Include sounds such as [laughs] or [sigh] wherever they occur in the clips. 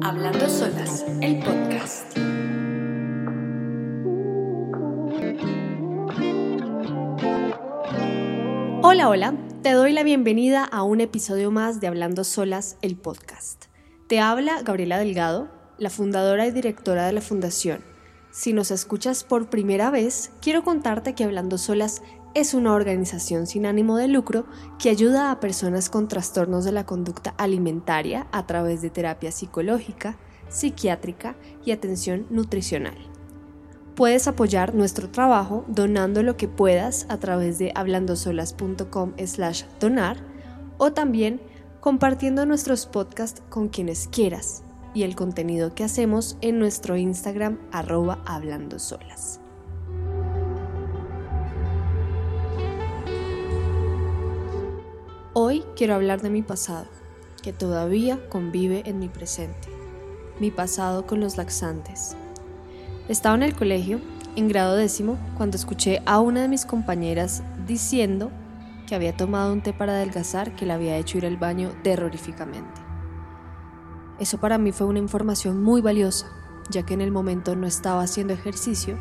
Hablando Solas, el podcast. Hola, hola, te doy la bienvenida a un episodio más de Hablando Solas, el podcast. Te habla Gabriela Delgado, la fundadora y directora de la Fundación. Si nos escuchas por primera vez, quiero contarte que Hablando Solas es una organización sin ánimo de lucro que ayuda a personas con trastornos de la conducta alimentaria a través de terapia psicológica, psiquiátrica y atención nutricional. Puedes apoyar nuestro trabajo donando lo que puedas a través de hablandosolas.com slash donar o también compartiendo nuestros podcasts con quienes quieras y el contenido que hacemos en nuestro Instagram arroba hablandosolas. Hoy quiero hablar de mi pasado, que todavía convive en mi presente. Mi pasado con los laxantes. Estaba en el colegio, en grado décimo, cuando escuché a una de mis compañeras diciendo que había tomado un té para adelgazar que le había hecho ir al baño terroríficamente. Eso para mí fue una información muy valiosa, ya que en el momento no estaba haciendo ejercicio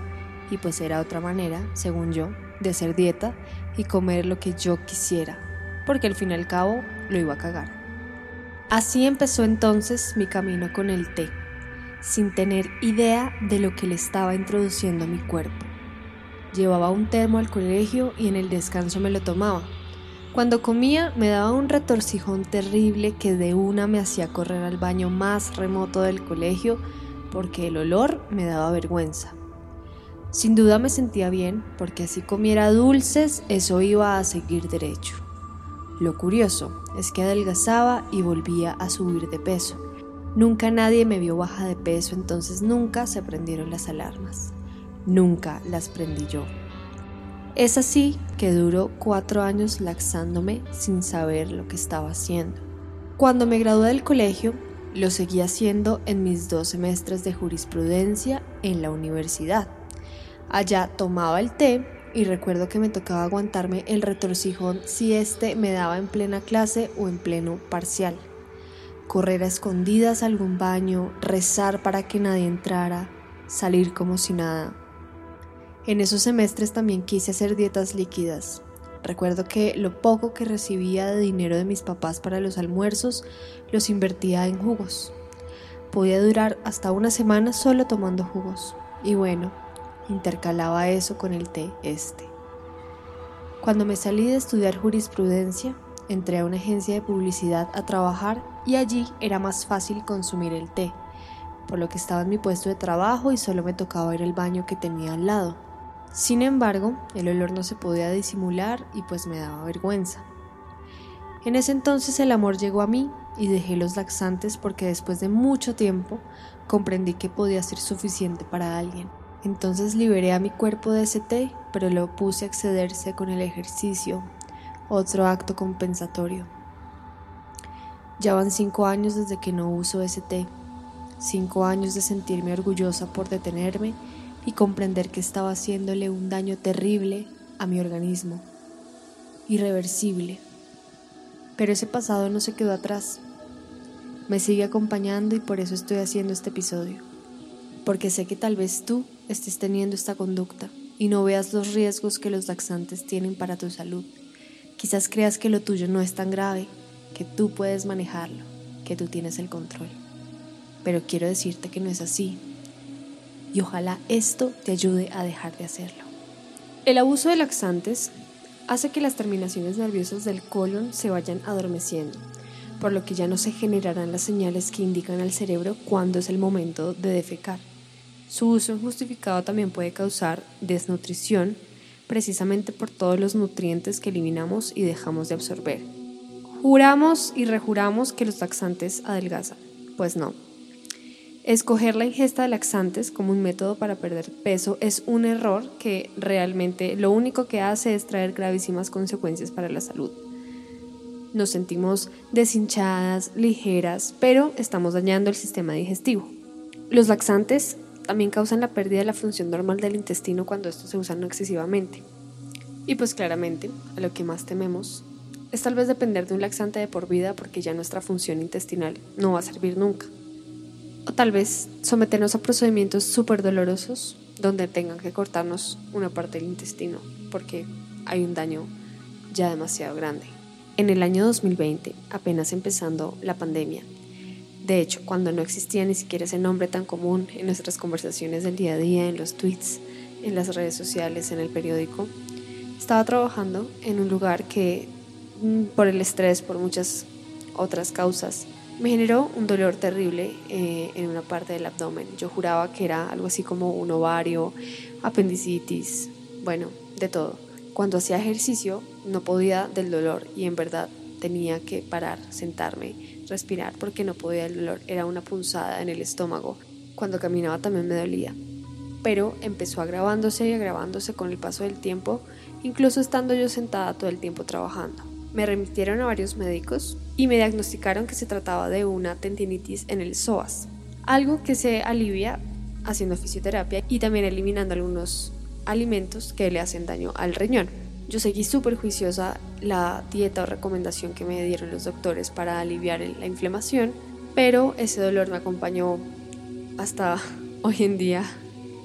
y pues era otra manera, según yo, de hacer dieta y comer lo que yo quisiera porque al fin y al cabo lo iba a cagar. Así empezó entonces mi camino con el té, sin tener idea de lo que le estaba introduciendo a mi cuerpo. Llevaba un termo al colegio y en el descanso me lo tomaba. Cuando comía me daba un retorcijón terrible que de una me hacía correr al baño más remoto del colegio porque el olor me daba vergüenza. Sin duda me sentía bien porque así comiera dulces eso iba a seguir derecho. Lo curioso es que adelgazaba y volvía a subir de peso. Nunca nadie me vio baja de peso, entonces nunca se prendieron las alarmas. Nunca las prendí yo. Es así que duró cuatro años laxándome sin saber lo que estaba haciendo. Cuando me gradué del colegio, lo seguí haciendo en mis dos semestres de jurisprudencia en la universidad. Allá tomaba el té y recuerdo que me tocaba aguantarme el retorcijón si este me daba en plena clase o en pleno parcial. Correr a escondidas a algún baño, rezar para que nadie entrara, salir como si nada. En esos semestres también quise hacer dietas líquidas. Recuerdo que lo poco que recibía de dinero de mis papás para los almuerzos los invertía en jugos. Podía durar hasta una semana solo tomando jugos. Y bueno, intercalaba eso con el té este. Cuando me salí de estudiar jurisprudencia, entré a una agencia de publicidad a trabajar y allí era más fácil consumir el té, por lo que estaba en mi puesto de trabajo y solo me tocaba ir al baño que tenía al lado. Sin embargo, el olor no se podía disimular y pues me daba vergüenza. En ese entonces el amor llegó a mí y dejé los laxantes porque después de mucho tiempo comprendí que podía ser suficiente para alguien. Entonces liberé a mi cuerpo de ese té, pero lo puse a excederse con el ejercicio, otro acto compensatorio. Ya van cinco años desde que no uso ese té, cinco años de sentirme orgullosa por detenerme y comprender que estaba haciéndole un daño terrible a mi organismo, irreversible. Pero ese pasado no se quedó atrás, me sigue acompañando y por eso estoy haciendo este episodio, porque sé que tal vez tú estés teniendo esta conducta y no veas los riesgos que los laxantes tienen para tu salud. Quizás creas que lo tuyo no es tan grave, que tú puedes manejarlo, que tú tienes el control. Pero quiero decirte que no es así. Y ojalá esto te ayude a dejar de hacerlo. El abuso de laxantes hace que las terminaciones nerviosas del colon se vayan adormeciendo, por lo que ya no se generarán las señales que indican al cerebro cuándo es el momento de defecar. Su uso injustificado también puede causar desnutrición precisamente por todos los nutrientes que eliminamos y dejamos de absorber. Juramos y rejuramos que los laxantes adelgazan. Pues no. Escoger la ingesta de laxantes como un método para perder peso es un error que realmente lo único que hace es traer gravísimas consecuencias para la salud. Nos sentimos deshinchadas, ligeras, pero estamos dañando el sistema digestivo. Los laxantes también causan la pérdida de la función normal del intestino cuando estos se usan excesivamente. Y pues claramente, a lo que más tememos es tal vez depender de un laxante de por vida porque ya nuestra función intestinal no va a servir nunca. o tal vez someternos a procedimientos súper dolorosos donde tengan que cortarnos una parte del intestino porque hay un daño ya demasiado grande. En el año 2020, apenas empezando la pandemia, de hecho, cuando no existía ni siquiera ese nombre tan común en nuestras conversaciones del día a día, en los tweets, en las redes sociales, en el periódico, estaba trabajando en un lugar que, mm, por el estrés, por muchas otras causas, me generó un dolor terrible eh, en una parte del abdomen. Yo juraba que era algo así como un ovario, apendicitis, bueno, de todo. Cuando hacía ejercicio no podía del dolor y en verdad tenía que parar, sentarme, respirar porque no podía del dolor. Era una punzada en el estómago. Cuando caminaba también me dolía. Pero empezó agravándose y agravándose con el paso del tiempo, incluso estando yo sentada todo el tiempo trabajando. Me remitieron a varios médicos y me diagnosticaron que se trataba de una tendinitis en el psoas, algo que se alivia haciendo fisioterapia y también eliminando algunos alimentos que le hacen daño al riñón. Yo seguí súper juiciosa la dieta o recomendación que me dieron los doctores para aliviar la inflamación, pero ese dolor me acompañó hasta [laughs] hoy en día,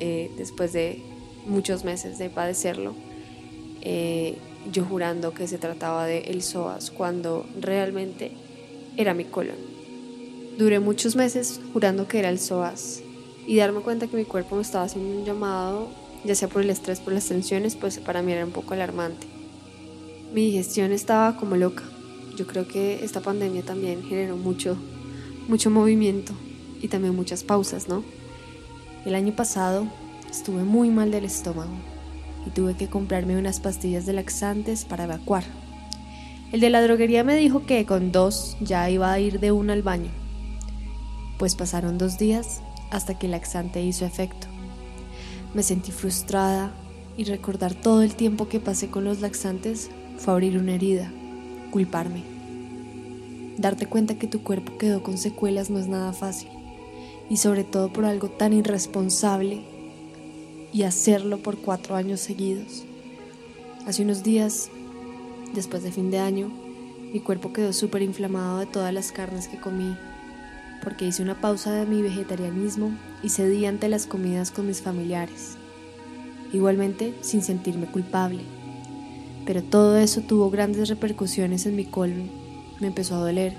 eh, después de muchos meses de padecerlo. Eh, yo jurando que se trataba de el psoas cuando realmente era mi colon. Duré muchos meses jurando que era el psoas y darme cuenta que mi cuerpo me estaba haciendo un llamado, ya sea por el estrés, por las tensiones, pues para mí era un poco alarmante. Mi digestión estaba como loca. Yo creo que esta pandemia también generó mucho, mucho movimiento y también muchas pausas, ¿no? El año pasado estuve muy mal del estómago y tuve que comprarme unas pastillas de laxantes para evacuar. El de la droguería me dijo que con dos ya iba a ir de uno al baño. Pues pasaron dos días hasta que el laxante hizo efecto. Me sentí frustrada y recordar todo el tiempo que pasé con los laxantes fue abrir una herida, culparme. Darte cuenta que tu cuerpo quedó con secuelas no es nada fácil, y sobre todo por algo tan irresponsable y hacerlo por cuatro años seguidos. Hace unos días, después de fin de año, mi cuerpo quedó súper inflamado de todas las carnes que comí, porque hice una pausa de mi vegetarianismo y cedí ante las comidas con mis familiares, igualmente sin sentirme culpable. Pero todo eso tuvo grandes repercusiones en mi colon, me empezó a doler,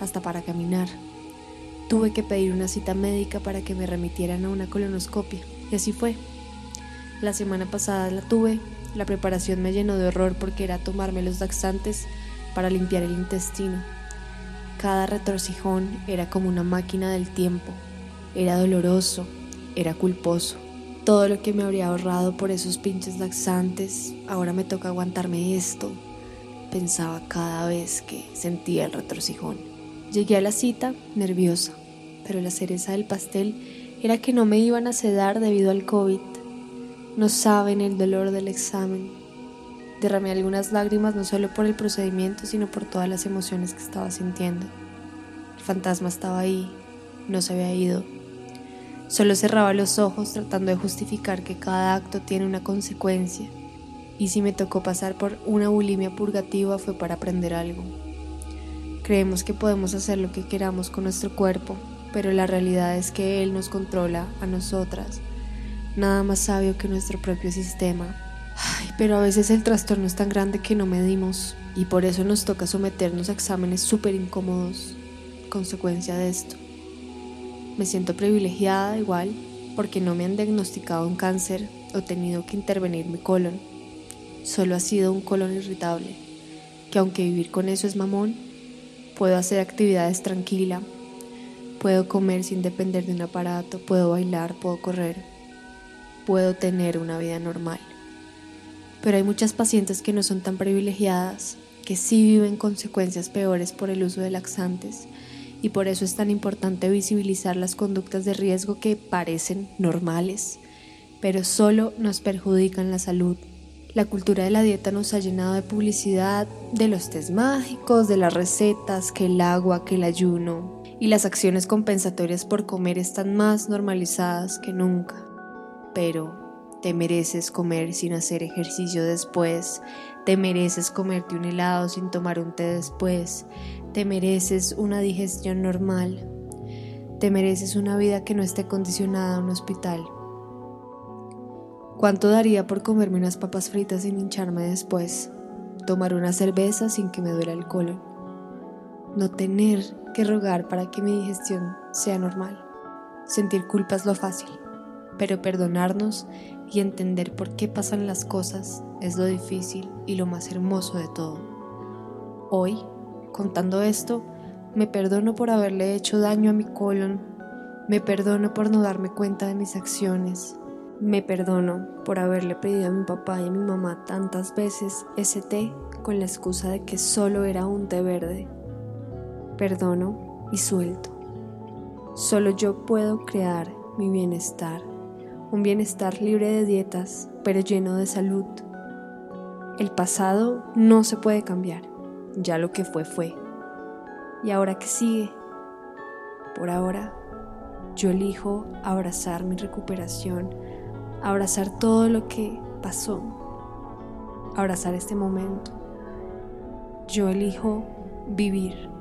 hasta para caminar. Tuve que pedir una cita médica para que me remitieran a una colonoscopia, y así fue. La semana pasada la tuve. La preparación me llenó de horror porque era tomarme los laxantes para limpiar el intestino. Cada retorcijón era como una máquina del tiempo. Era doloroso, era culposo. Todo lo que me habría ahorrado por esos pinches laxantes, ahora me toca aguantarme esto, pensaba cada vez que sentía el retorcijón. Llegué a la cita nerviosa, pero la cereza del pastel era que no me iban a sedar debido al COVID no saben el dolor del examen. Derramé algunas lágrimas no solo por el procedimiento, sino por todas las emociones que estaba sintiendo. El fantasma estaba ahí, no se había ido. Solo cerraba los ojos tratando de justificar que cada acto tiene una consecuencia. Y si me tocó pasar por una bulimia purgativa fue para aprender algo. Creemos que podemos hacer lo que queramos con nuestro cuerpo, pero la realidad es que Él nos controla a nosotras nada más sabio que nuestro propio sistema. Pero a veces el trastorno es tan grande que no medimos y por eso nos toca someternos a exámenes súper incómodos, consecuencia de esto. Me siento privilegiada igual porque no me han diagnosticado un cáncer o tenido que intervenir mi colon. Solo ha sido un colon irritable, que aunque vivir con eso es mamón, puedo hacer actividades tranquila, puedo comer sin depender de un aparato, puedo bailar, puedo correr puedo tener una vida normal. Pero hay muchas pacientes que no son tan privilegiadas, que sí viven consecuencias peores por el uso de laxantes. Y por eso es tan importante visibilizar las conductas de riesgo que parecen normales, pero solo nos perjudican la salud. La cultura de la dieta nos ha llenado de publicidad, de los test mágicos, de las recetas, que el agua, que el ayuno, y las acciones compensatorias por comer están más normalizadas que nunca. Pero te mereces comer sin hacer ejercicio después, te mereces comerte un helado sin tomar un té después, te mereces una digestión normal, Te mereces una vida que no esté condicionada a un hospital. ¿Cuánto daría por comerme unas papas fritas sin hincharme después? Tomar una cerveza sin que me duela el colon. No tener que rogar para que mi digestión sea normal. Sentir culpa es lo fácil, pero perdonarnos y entender por qué pasan las cosas es lo difícil y lo más hermoso de todo. Hoy, contando esto, me perdono por haberle hecho daño a mi colon, me perdono por no darme cuenta de mis acciones, me perdono por haberle pedido a mi papá y a mi mamá tantas veces ese té con la excusa de que solo era un té verde. Perdono y suelto. Solo yo puedo crear mi bienestar, un bienestar libre de dietas, pero lleno de salud. El pasado no se puede cambiar, ya lo que fue fue. ¿Y ahora qué sigue? Por ahora, yo elijo abrazar mi recuperación, abrazar todo lo que pasó, abrazar este momento. Yo elijo vivir.